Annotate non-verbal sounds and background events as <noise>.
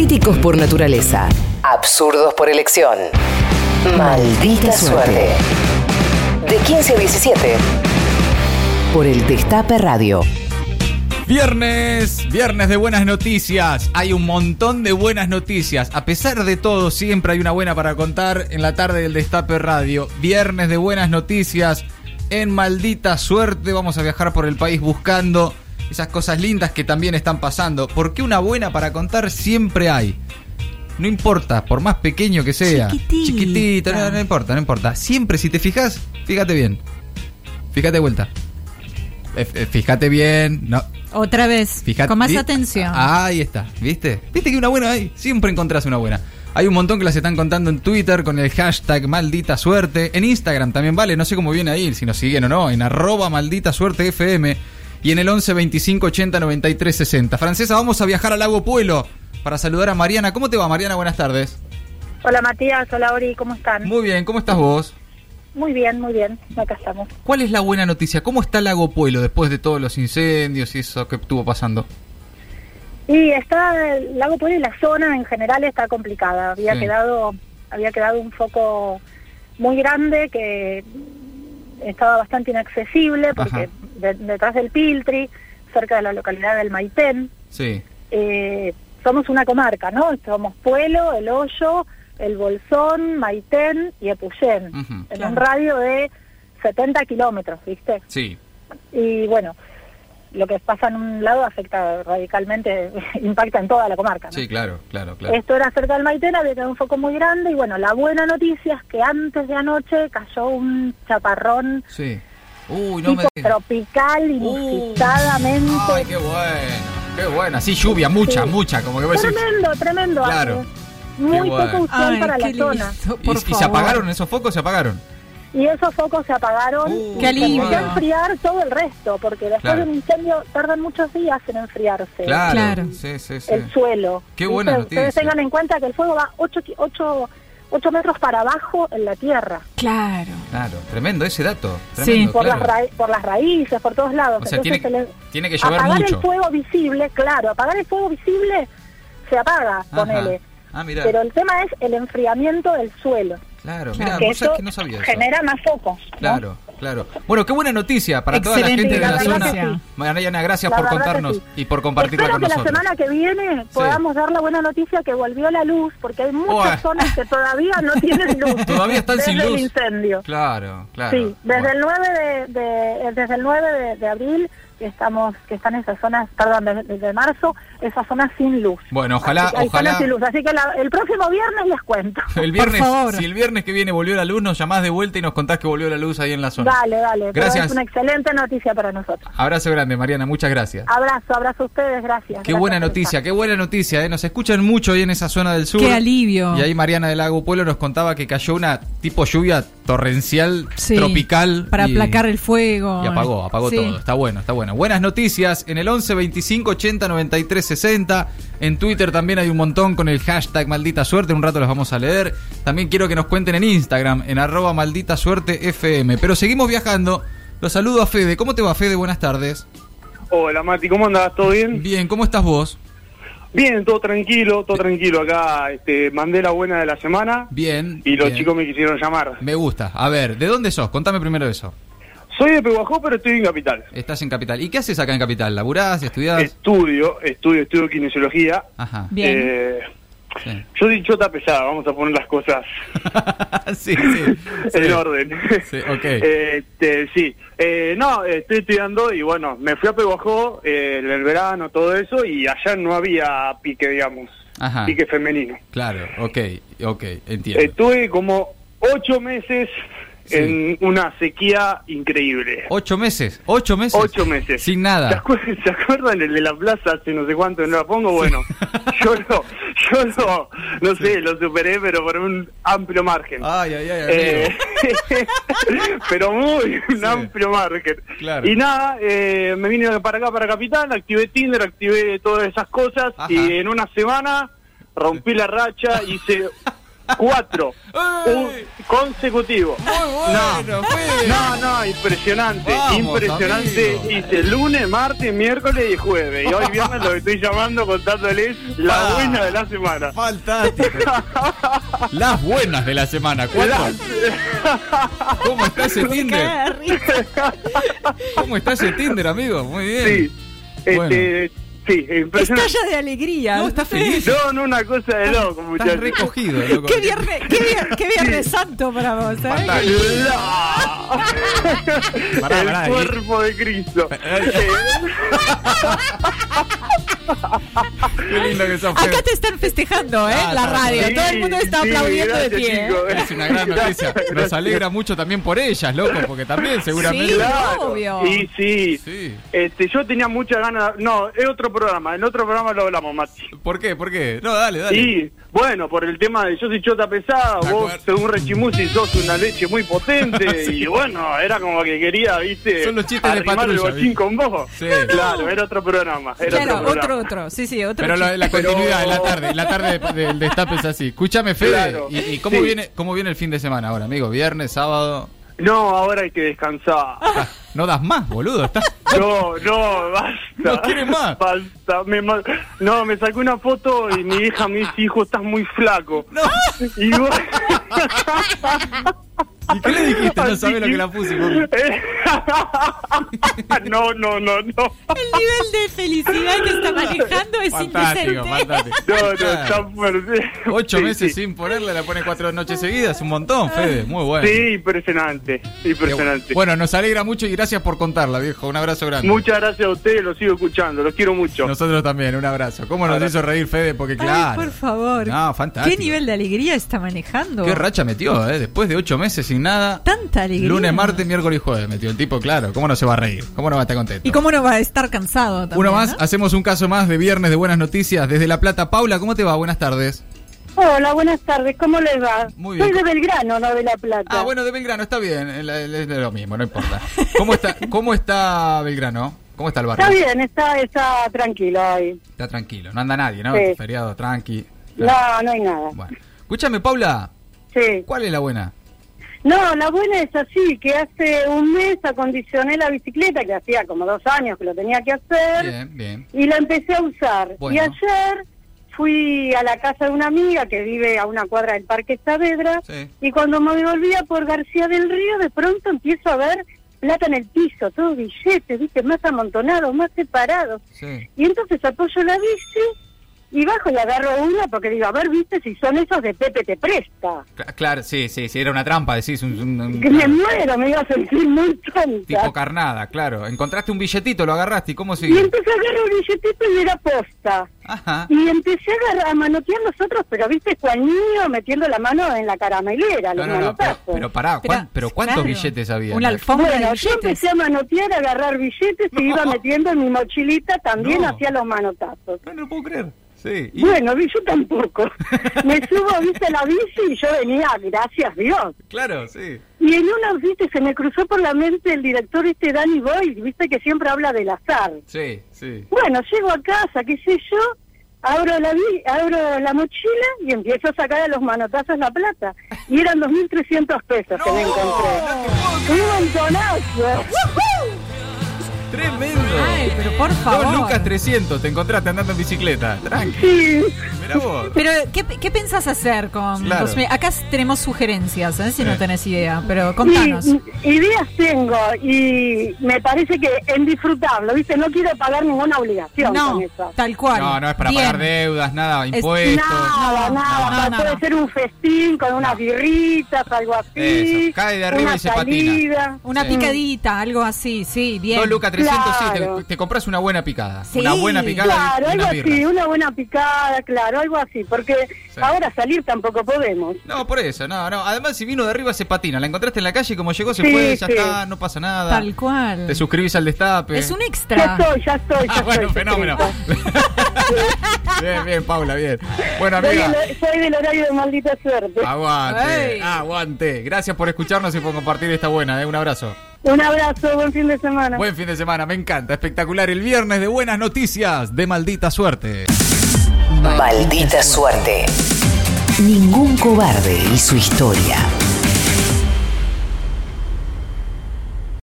Críticos por naturaleza. Absurdos por elección. Maldita suerte. De 15 a 17. Por el Destape Radio. Viernes, viernes de buenas noticias. Hay un montón de buenas noticias. A pesar de todo, siempre hay una buena para contar en la tarde del Destape Radio. Viernes de buenas noticias. En maldita suerte vamos a viajar por el país buscando esas cosas lindas que también están pasando. Porque una buena para contar siempre hay. No importa, por más pequeño que sea. Chiquitita. Chiquitito, no, no importa, no importa. Siempre, si te fijas, fíjate bien. Fíjate de vuelta. Eh, eh, Fíjate bien. No, Otra vez, Fíjate, con más atención. Ahí está, ¿viste? ¿Viste que una buena hay? Siempre encontrás una buena. Hay un montón que las están contando en Twitter con el hashtag maldita suerte. En Instagram también vale, no sé cómo viene ahí, si nos siguen o no, en arroba maldita suerte FM. Y en el 11 25 80 93 60. Francesa, vamos a viajar al lago Puelo para saludar a Mariana. ¿Cómo te va, Mariana? Buenas tardes. Hola Matías, hola Ori, ¿cómo están? Muy bien, ¿cómo estás vos? Muy bien, muy bien, acá estamos. ¿Cuál es la buena noticia? ¿Cómo está lago Puelo después de todos los incendios y eso que estuvo pasando? Y está el lago Pueblo y la zona en general está complicada. Había Sí. quedado había quedado un foco muy grande que estaba bastante inaccesible porque de- detrás del Piltri, cerca de la localidad del Maitén, Sí, eh, somos una comarca, ¿no? Somos Pueblo, El Hoyo, El Bolsón, Maitén y Epuyén, en Claro. un radio de 70 kilómetros, ¿viste? sí. y bueno, lo que pasa en un lado afecta radicalmente, <laughs> impacta en toda la comarca. ¿no? Sí, claro, claro, claro. Esto era cerca del Maitén, había quedado un foco muy grande y bueno, la buena noticia es que antes de anoche cayó un chaparrón Sí. Uy, no me tipo digas. tropical, inusitadamente. Ay, qué bueno, qué bueno. Así lluvia, mucha, Sí. mucha, como que decís. tremendo, tremendo. Claro. Muy Qué bueno. poco usual Ay, para la zona. ¿Y, se apagaron esos focos? ¿Se apagaron? Y esos focos se apagaron Uh, y empezó a enfriar todo el resto, porque después Claro. de un incendio tardan muchos días en enfriarse. Claro. Claro. Sí, sí, sí. el suelo. Qué buena Ustedes noticia. tengan en cuenta que el fuego va 8, ocho, metros para abajo en la tierra, Claro. Claro, tremendo ese dato. Sí. Por, claro. las ra- por las raíces, por todos lados. O sea, Entonces, tiene- se le- tiene que llover apagar mucho. el fuego visible, claro, apagar el fuego visible se apaga, Ajá. ponele. Ah, mira. Pero el tema es el enfriamiento del suelo, Claro, Claro. mira, que eso que no sabía eso. genera más focos. ¿no? Claro, claro. Bueno, qué buena noticia para toda la Excelente gente de la noticia. zona. Sí. Mariana, gracias La por contarnos sí. y por compartirla Espero con que nosotros. la semana que viene podamos dar la buena noticia que volvió la luz, porque hay muchas zonas que todavía no tienen luz. <laughs> Todavía están desde sin el luz. incendio. Claro, claro. Sí, desde Bueno. el 9 de, de- desde el 9 de, de abril que estamos que están esas zonas, perdón, desde, desde marzo, esas zonas sin luz. Bueno, ojalá, Así que hay ojalá. zonas sin luz, así que la- el próximo viernes les cuento. <laughs> El viernes, favor. si el viernes que viene volvió la luz, nos llamás de vuelta y nos contás que volvió la luz ahí en la zona. Dale, dale, pero Gracias. es una excelente noticia para nosotros. Abrazo grande, Mariana, muchas gracias. Abrazo, abrazo a ustedes, gracias. Qué Gracias buena por noticia, qué buena noticia, ¿eh? Nos escuchan mucho ahí en esa zona del sur. Qué alivio. Y ahí Mariana del Lago Pueblo nos contaba que cayó una tipo lluvia torrencial, Sí, tropical. Para y- aplacar el fuego. Y apagó, apagó Sí. todo. Está bueno, está bueno. Buenas noticias en el 11 25 80 93 60. En Twitter también hay un montón con el hashtag maldita suerte. En un rato los vamos a leer. También quiero que nos cuenten en Instagram, en arroba maldita suerte FM. Pero seguimos viajando. Los saludo a Fede. ¿Cómo te va, Fede? Buenas tardes. Hola Mati, ¿cómo andás? ¿Todo bien? Bien, ¿cómo estás vos? Bien, todo tranquilo, todo tranquilo. Acá este, mandé la buena de la semana Bien. y los bien. chicos me quisieron llamar. Me gusta. A ver, ¿de dónde sos? Contame primero eso. Soy de Pehuajó, pero estoy en Capital. Estás en Capital. ¿Y qué haces acá en Capital? ¿Laburás? ¿Estudiás? Estudio, estudio, estudio kinesiología. Ajá. Bien. Eh. Yo dichota pesada, vamos a poner las cosas <laughs> sí, sí. <laughs> sí. en orden. Sí, ok. <laughs> Este, sí, Eh, no, estoy estudiando y bueno, me fui a Pehuajó eh, el verano, todo eso, y allá no había pique, digamos, Ajá. pique femenino. Claro, ok, ok, entiendo. Estuve como ocho meses Sí. en una sequía increíble. ¿Ocho meses? ¿Ocho meses? Ocho meses. Sin ¿Se, nada. se acuerdan el de la plaza hace no sé cuánto no la pongo? Bueno, <laughs> yo lo, yo lo, no sé, lo superé, pero por un amplio margen. Ay, ay, ay, Eh, <laughs> pero muy un amplio margen. Claro. Y nada, eh, me vine para acá, para Capital, activé Tinder, activé todas esas cosas Ajá. y en una semana rompí la racha, hice <laughs> Cuatro. Un consecutivo. Muy bueno, Fede. No, no, impresionante, Vamos, impresionante. amigo. Hice lunes, martes, miércoles y jueves. Y hoy <laughs> viernes lo estoy llamando contándoles la Ah. buena de la semana. Fantástico. <laughs> Las buenas de la semana. ¿Cuatro? Las- ¿Cómo está ese <laughs> Tinder? Risa. ¿Cómo está ese Tinder, amigo? Muy bien. Sí, este, sí, impresionante. Estalla de alegría. No, está feliz. No, no, una cosa de loco, Estás muchachos. recogido, loco. Qué viernes, qué vier- qué viernes santo para vos, ¿eh? No. Pará, El pará, y- cuerpo de Cristo. <laughs> Qué lindo que sos. Acá te están festejando, ¿eh? Ah, la radio. Todo el mundo está Sí, aplaudiendo de pie. ¿eh? Es una gran noticia. <laughs> Nos alegra mucho también por ellas, loco, porque también seguramente. Sí. Claro. obvio. Sí, sí. Sí. Este, yo tenía muchas ganas. No, es otro programa. En otro programa lo hablamos, Mati. ¿Por qué? ¿Por qué? No, dale, dale. Y bueno, por el tema de yo soy chota pesada, De vos acuerdo. según Rechimusi sos una leche muy potente <laughs> Sí. y bueno, era como que quería, viste, Son los chistes de arrimar el patrulla, bochín con vos. Sí. Claro, era otro programa. Era Claro, otro, otro, programa. otro. Sí, sí, otro. Pero la, Pero- continuidad, en la tarde, la tarde de- del destape es así. Escúchame, Fede. Claro. ¿Y, y cómo, Sí. viene, cómo viene el fin de semana ahora, amigo? Viernes, sábado. No, ahora hay que descansar. Ah, no das más, boludo. Estás... No, no, basta. No quiere más. Basta. Me no, me sacó una foto y mi hija me dice, hijo, estás muy flaco. No. Y vos... <laughs> ¿Y qué le dijiste? No sabés lo que la pusimos. <laughs> No, no, no, no. El nivel de felicidad que está manejando es Fantástico, fantástico. No, no, está fuerte. Ocho Sí, meses sí. sin ponerle, la pone cuatro noches seguidas, un montón, Fede. Muy bueno. Sí, impresionante, impresionante. Bueno, nos alegra mucho y gracias por contarla, viejo. Un abrazo grande. Muchas gracias a ustedes, los sigo escuchando, los quiero mucho. Nosotros también, un abrazo. ¿Cómo nos hizo reír Fede? Porque claro. Ay, por favor. No, fantástico. ¿Qué nivel de alegría está manejando? Qué racha metió, ¿eh? Después de ocho meses sin nada. Tanta alegría. Lunes, martes, miércoles y jueves metió el tipo, claro. ¿Cómo no se va a reír? ¿Cómo no va a estar contento? ¿Y cómo no va a estar cansado también? Uno más, ¿no? hacemos un caso más de viernes de buenas noticias desde La Plata. Paula, ¿cómo te va? Buenas tardes. Hola, buenas tardes, ¿cómo les va? Muy bien. Soy de Belgrano, no de La Plata. Ah, bueno, de Belgrano, está bien. Es lo mismo, no importa. ¿Cómo está, cómo está Belgrano? ¿Cómo está el barrio? Está bien, está, está tranquilo ahí. Está tranquilo, no anda nadie, ¿no? Sí. Feriado, tranqui. No, no hay nada. Bueno. Escúchame, Paula, Sí. ¿cuál es la buena? No, la buena es así, que hace un mes acondicioné la bicicleta, que hacía como dos años que lo tenía que hacer, Bien, bien. y la empecé a usar. Bueno. Y ayer fui a la casa de una amiga que vive a una cuadra del Parque Saavedra, Sí. y cuando me volvía por García del Río, de pronto empiezo a ver plata en el piso, todos billetes, viste, más amontonados, más separados. Sí. Y entonces apoyo la bici y bajo y agarro una porque digo, a ver, viste, si son esos de Pepe te presta. Cla- Claro, sí, sí, sí, era una trampa, decís. Un, un- un- Que me muero, me iba a sentir muy tonta. tipo carnada, claro. Encontraste un billetito, lo agarraste, ¿y cómo Y sigue? empecé a agarrar un billetito y era posta. Ajá. Y empecé a, agarrar, a manotear los otros, pero viste, cual niño metiendo la mano en la caramelera, No, los no, no, pero, manotazos. pero pará, ¿cuán- pero ¿cuántos claro, billetes había? Una alfombra de Bueno, yo billetes. empecé a manotear, a agarrar billetes y <laughs> iba metiendo en mi mochilita también No. hacia los manotazos. No, no lo puedo creer. Sí. y- Bueno, vi yo tampoco. <laughs> Me subo, viste, a la bici y yo venía, gracias Dios. Claro, sí. Y en una, viste, se me cruzó por la mente el director este Danny Boy, viste que siempre habla del azar. Sí, sí. Bueno, llego a casa, qué sé yo, abro la abro la mochila y empiezo a sacar a los manotazos la plata. Y eran 2.300 pesos que me encontré. Un montonazo. Ay, pero por favor. Dos lucas 300, te encontraste andando en bicicleta. Tranqui. Sí. Mirá vos. Pero, ¿qué, qué pensás hacer con Claro. mil- Acá tenemos sugerencias, ¿eh? si no Sí. tenés idea, pero contanos. Y, ideas tengo y me parece que en disfrutarlo, ¿viste? No quiero pagar ninguna obligación No, con eso. tal cual. No, no es para Bien. pagar deudas, nada, impuestos. Nada, No, nada, no, no, puede no. ser un festín con unas birritas, algo así. Eso, cae de arriba una y se patina. salida. Una Sí. picadita, algo así, sí, bien. Dos lucas 300, sí, Claro. te, te compras una buena picada. Sí, una buena picada Claro, y algo así, una buena picada, claro, algo así, porque Sí. ahora salir tampoco podemos. No, por eso, no, no. Además, si vino de arriba se patina. La encontraste en la calle y como llegó se Sí, fue, ya sí. está, no pasa nada. Tal cual. Te suscribís al destape. Es un Ya extra. estoy, ya estoy, ya Ah, bueno, estoy. fenómeno. <laughs> bien, bien, Paula, bien. Bueno, Soy, amiga. del- soy del horario de maldita suerte. Aguante, aguante. Gracias por escucharnos y por compartir esta buena, ¿eh? Un abrazo. Un abrazo, buen fin de semana. Buen fin de semana, me encanta. Espectacular el viernes de buenas noticias de maldita suerte. Maldita suerte. Ningún cobarde y su historia.